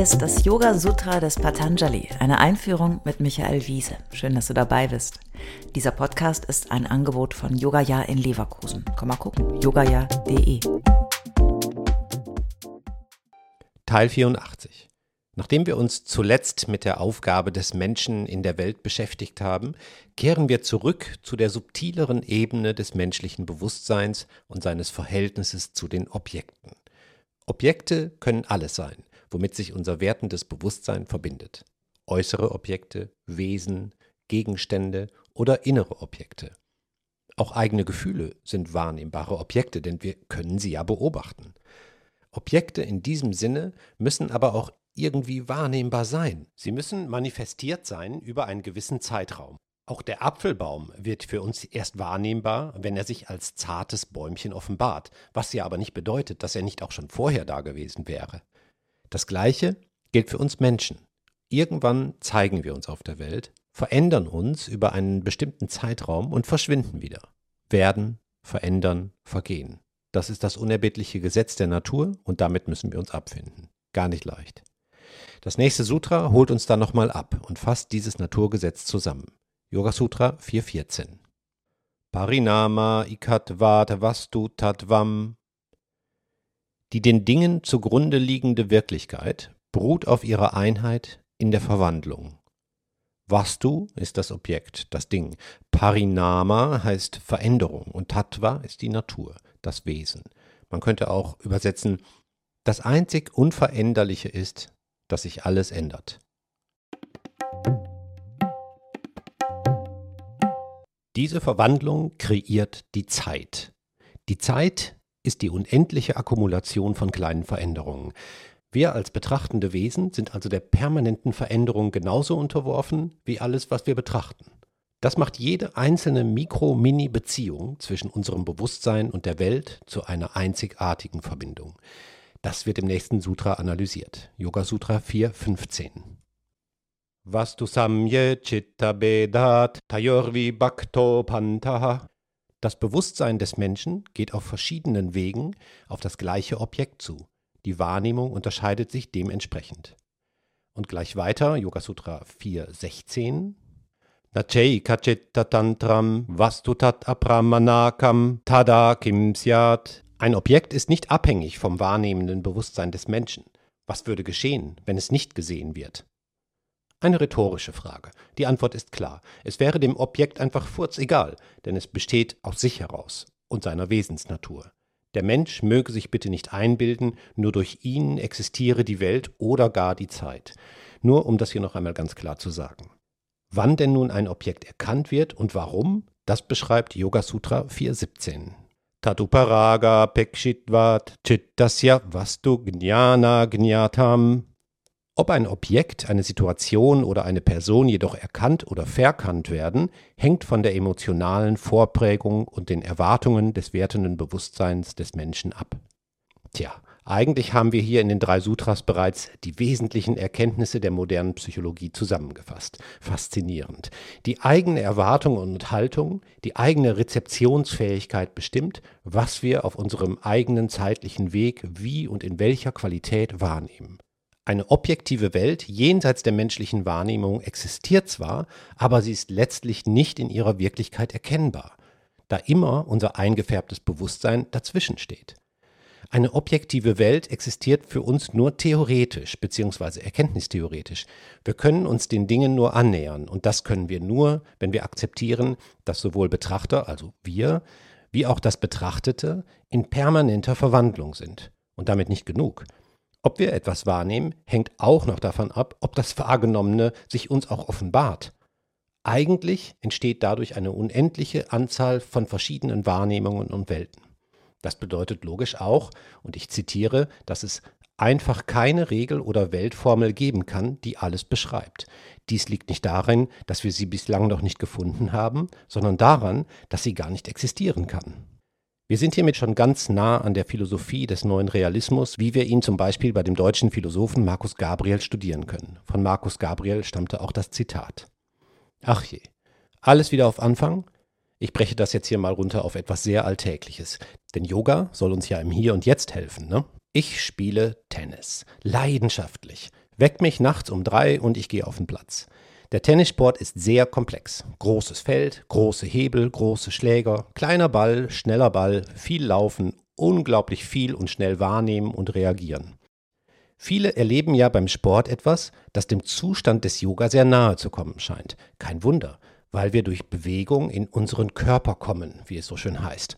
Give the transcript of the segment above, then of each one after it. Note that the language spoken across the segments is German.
Ist das Yoga Sutra des Patanjali, eine Einführung mit Michael Wiese. Schön, dass du dabei bist. Dieser Podcast ist ein Angebot von Yogaya in Leverkusen. Komm mal gucken, yogaya.de. Teil 84. Nachdem wir uns zuletzt mit der Aufgabe des Menschen in der Welt beschäftigt haben, kehren wir zurück zu der subtileren Ebene des menschlichen Bewusstseins und seines Verhältnisses zu den Objekten. Objekte können alles sein, womit sich unser wertendes Bewusstsein verbindet. Äußere Objekte, Wesen, Gegenstände oder innere Objekte. Auch eigene Gefühle sind wahrnehmbare Objekte, denn wir können sie ja beobachten. Objekte in diesem Sinne müssen aber auch irgendwie wahrnehmbar sein. Sie müssen manifestiert sein über einen gewissen Zeitraum. Auch der Apfelbaum wird für uns erst wahrnehmbar, wenn er sich als zartes Bäumchen offenbart, was ja aber nicht bedeutet, dass er nicht auch schon vorher da gewesen wäre. Das Gleiche gilt für uns Menschen. Irgendwann zeigen wir uns auf der Welt, verändern uns über einen bestimmten Zeitraum und verschwinden wieder. Werden, verändern, vergehen. Das ist das unerbittliche Gesetz der Natur und damit müssen wir uns abfinden. Gar nicht leicht. Das nächste Sutra holt uns dann nochmal ab und fasst dieses Naturgesetz zusammen. Yoga Sutra 4.14. Parinama ikatvat vastu tatvam. Die den Dingen zugrunde liegende Wirklichkeit beruht auf ihrer Einheit in der Verwandlung. Vastu ist das Objekt, das Ding. Parinama heißt Veränderung und Tattva ist die Natur, das Wesen. Man könnte auch übersetzen, das einzig Unveränderliche ist, dass sich alles ändert. Diese Verwandlung kreiert die Zeit. Die Zeit ist die unendliche Akkumulation von kleinen Veränderungen. Wir als betrachtende Wesen sind also der permanenten Veränderung genauso unterworfen wie alles, was wir betrachten. Das macht jede einzelne Mikro-Mini-Beziehung zwischen unserem Bewusstsein und der Welt zu einer einzigartigen Verbindung. Das wird im nächsten Sutra analysiert. Yoga Sutra 4.15. Vastu samye chitta bedat tayorvi bhakto pantaha. Das Bewusstsein des Menschen geht auf verschiedenen Wegen auf das gleiche Objekt zu. Die Wahrnehmung unterscheidet sich dementsprechend. Und gleich weiter, Yoga Sutra 4.16. Nachei kachitta tantram vastutat apramanakam tada kim syat. Ein Objekt ist nicht abhängig vom wahrnehmenden Bewusstsein des Menschen. Was würde geschehen, wenn es nicht gesehen wird? Eine rhetorische Frage. Die Antwort ist klar. Es wäre dem Objekt einfach furzegal, denn es besteht aus sich heraus und seiner Wesensnatur. Der Mensch möge sich bitte nicht einbilden, nur durch ihn existiere die Welt oder gar die Zeit. Nur um das hier noch einmal ganz klar zu sagen. Wann denn nun ein Objekt erkannt wird und warum, das beschreibt Yoga Sutra 4.17. Tatuparaga pekshitvat chittasya vastu jnana jnatam ob ein Objekt, eine Situation oder eine Person jedoch erkannt oder verkannt werden, hängt von der emotionalen Vorprägung und den Erwartungen des wertenden Bewusstseins des Menschen ab. Tja, eigentlich haben wir hier in den drei Sutras bereits die wesentlichen Erkenntnisse der modernen Psychologie zusammengefasst. Faszinierend. Die eigene Erwartung und Haltung, die eigene Rezeptionsfähigkeit bestimmt, was wir auf unserem eigenen zeitlichen Weg wie und in welcher Qualität wahrnehmen. Eine objektive Welt jenseits der menschlichen Wahrnehmung existiert zwar, aber sie ist letztlich nicht in ihrer Wirklichkeit erkennbar, da immer unser eingefärbtes Bewusstsein dazwischen steht. Eine objektive Welt existiert für uns nur theoretisch bzw. erkenntnistheoretisch. Wir können uns den Dingen nur annähern und das können wir nur, wenn wir akzeptieren, dass sowohl Betrachter, also wir, wie auch das Betrachtete in permanenter Verwandlung sind. Und damit nicht genug. Ob wir etwas wahrnehmen, hängt auch noch davon ab, ob das Wahrgenommene sich uns auch offenbart. Eigentlich entsteht dadurch eine unendliche Anzahl von verschiedenen Wahrnehmungen und Welten. Das bedeutet logisch auch, und ich zitiere, dass es einfach keine Regel oder Weltformel geben kann, die alles beschreibt. Dies liegt nicht darin, dass wir sie bislang noch nicht gefunden haben, sondern daran, dass sie gar nicht existieren kann. Wir sind hiermit schon ganz nah an der Philosophie des neuen Realismus, wie wir ihn zum Beispiel bei dem deutschen Philosophen Markus Gabriel studieren können. Von Markus Gabriel stammte auch das Zitat. Ach je, alles wieder auf Anfang? Ich breche das jetzt hier mal runter auf etwas sehr Alltägliches. Denn Yoga soll uns ja im Hier und Jetzt helfen, ne? Ich spiele Tennis. Leidenschaftlich. Weck mich nachts um drei und ich gehe auf den Platz. Der Tennissport ist sehr komplex. Großes Feld, große Hebel, große Schläger, kleiner Ball, schneller Ball, viel Laufen, unglaublich viel und schnell wahrnehmen und reagieren. Viele erleben ja beim Sport etwas, das dem Zustand des Yoga sehr nahe zu kommen scheint. Kein Wunder, weil wir durch Bewegung in unseren Körper kommen, wie es so schön heißt.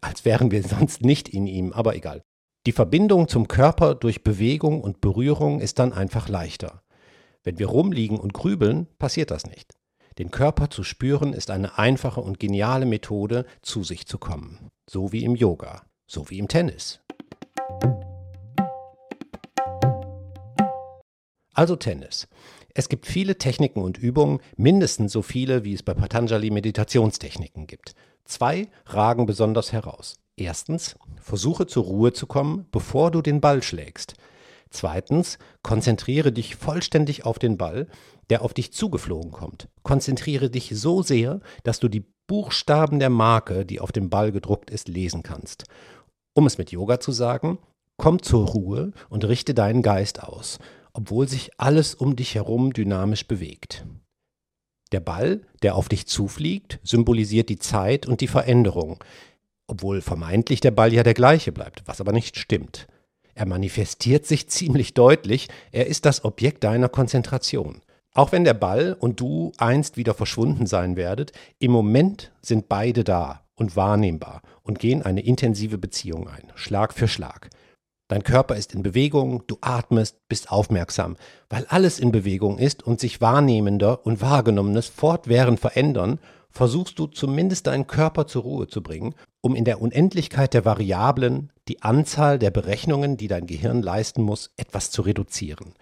Als wären wir sonst nicht in ihm, aber egal. Die Verbindung zum Körper durch Bewegung und Berührung ist dann einfach leichter. Wenn wir rumliegen und grübeln, passiert das nicht. Den Körper zu spüren ist eine einfache und geniale Methode, zu sich zu kommen. So wie im Yoga, so wie im Tennis. Also Tennis. Es gibt viele Techniken und Übungen, mindestens so viele, wie es bei Patanjali Meditationstechniken gibt. Zwei ragen besonders heraus. Erstens, versuche zur Ruhe zu kommen, bevor du den Ball schlägst. Zweitens, konzentriere dich vollständig auf den Ball, der auf dich zugeflogen kommt. Konzentriere dich so sehr, dass du die Buchstaben der Marke, die auf dem Ball gedruckt ist, lesen kannst. Um es mit Yoga zu sagen, komm zur Ruhe und richte deinen Geist aus, obwohl sich alles um dich herum dynamisch bewegt. Der Ball, der auf dich zufliegt, symbolisiert die Zeit und die Veränderung, obwohl vermeintlich der Ball ja der gleiche bleibt, was aber nicht stimmt. Er manifestiert sich ziemlich deutlich, er ist das Objekt deiner Konzentration. Auch wenn der Ball und du einst wieder verschwunden sein werdet, im Moment sind beide da und wahrnehmbar und gehen eine intensive Beziehung ein, Schlag für Schlag. Dein Körper ist in Bewegung, du atmest, bist aufmerksam. Weil alles in Bewegung ist und sich Wahrnehmender und Wahrgenommenes fortwährend verändern, versuchst du zumindest deinen Körper zur Ruhe zu bringen um in der Unendlichkeit der Variablen die Anzahl der Berechnungen, die dein Gehirn leisten muss, etwas zu reduzieren.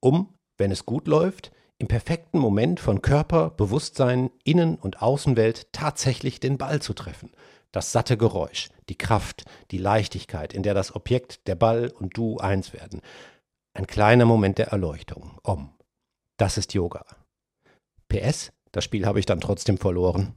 Um, wenn es gut läuft, im perfekten Moment von Körper, Bewusstsein, Innen- und Außenwelt tatsächlich den Ball zu treffen. Das satte Geräusch, die Kraft, die Leichtigkeit, in der das Objekt, der Ball und du eins werden. Ein kleiner Moment der Erleuchtung. Om. Das ist Yoga. PS, das Spiel habe ich dann trotzdem verloren.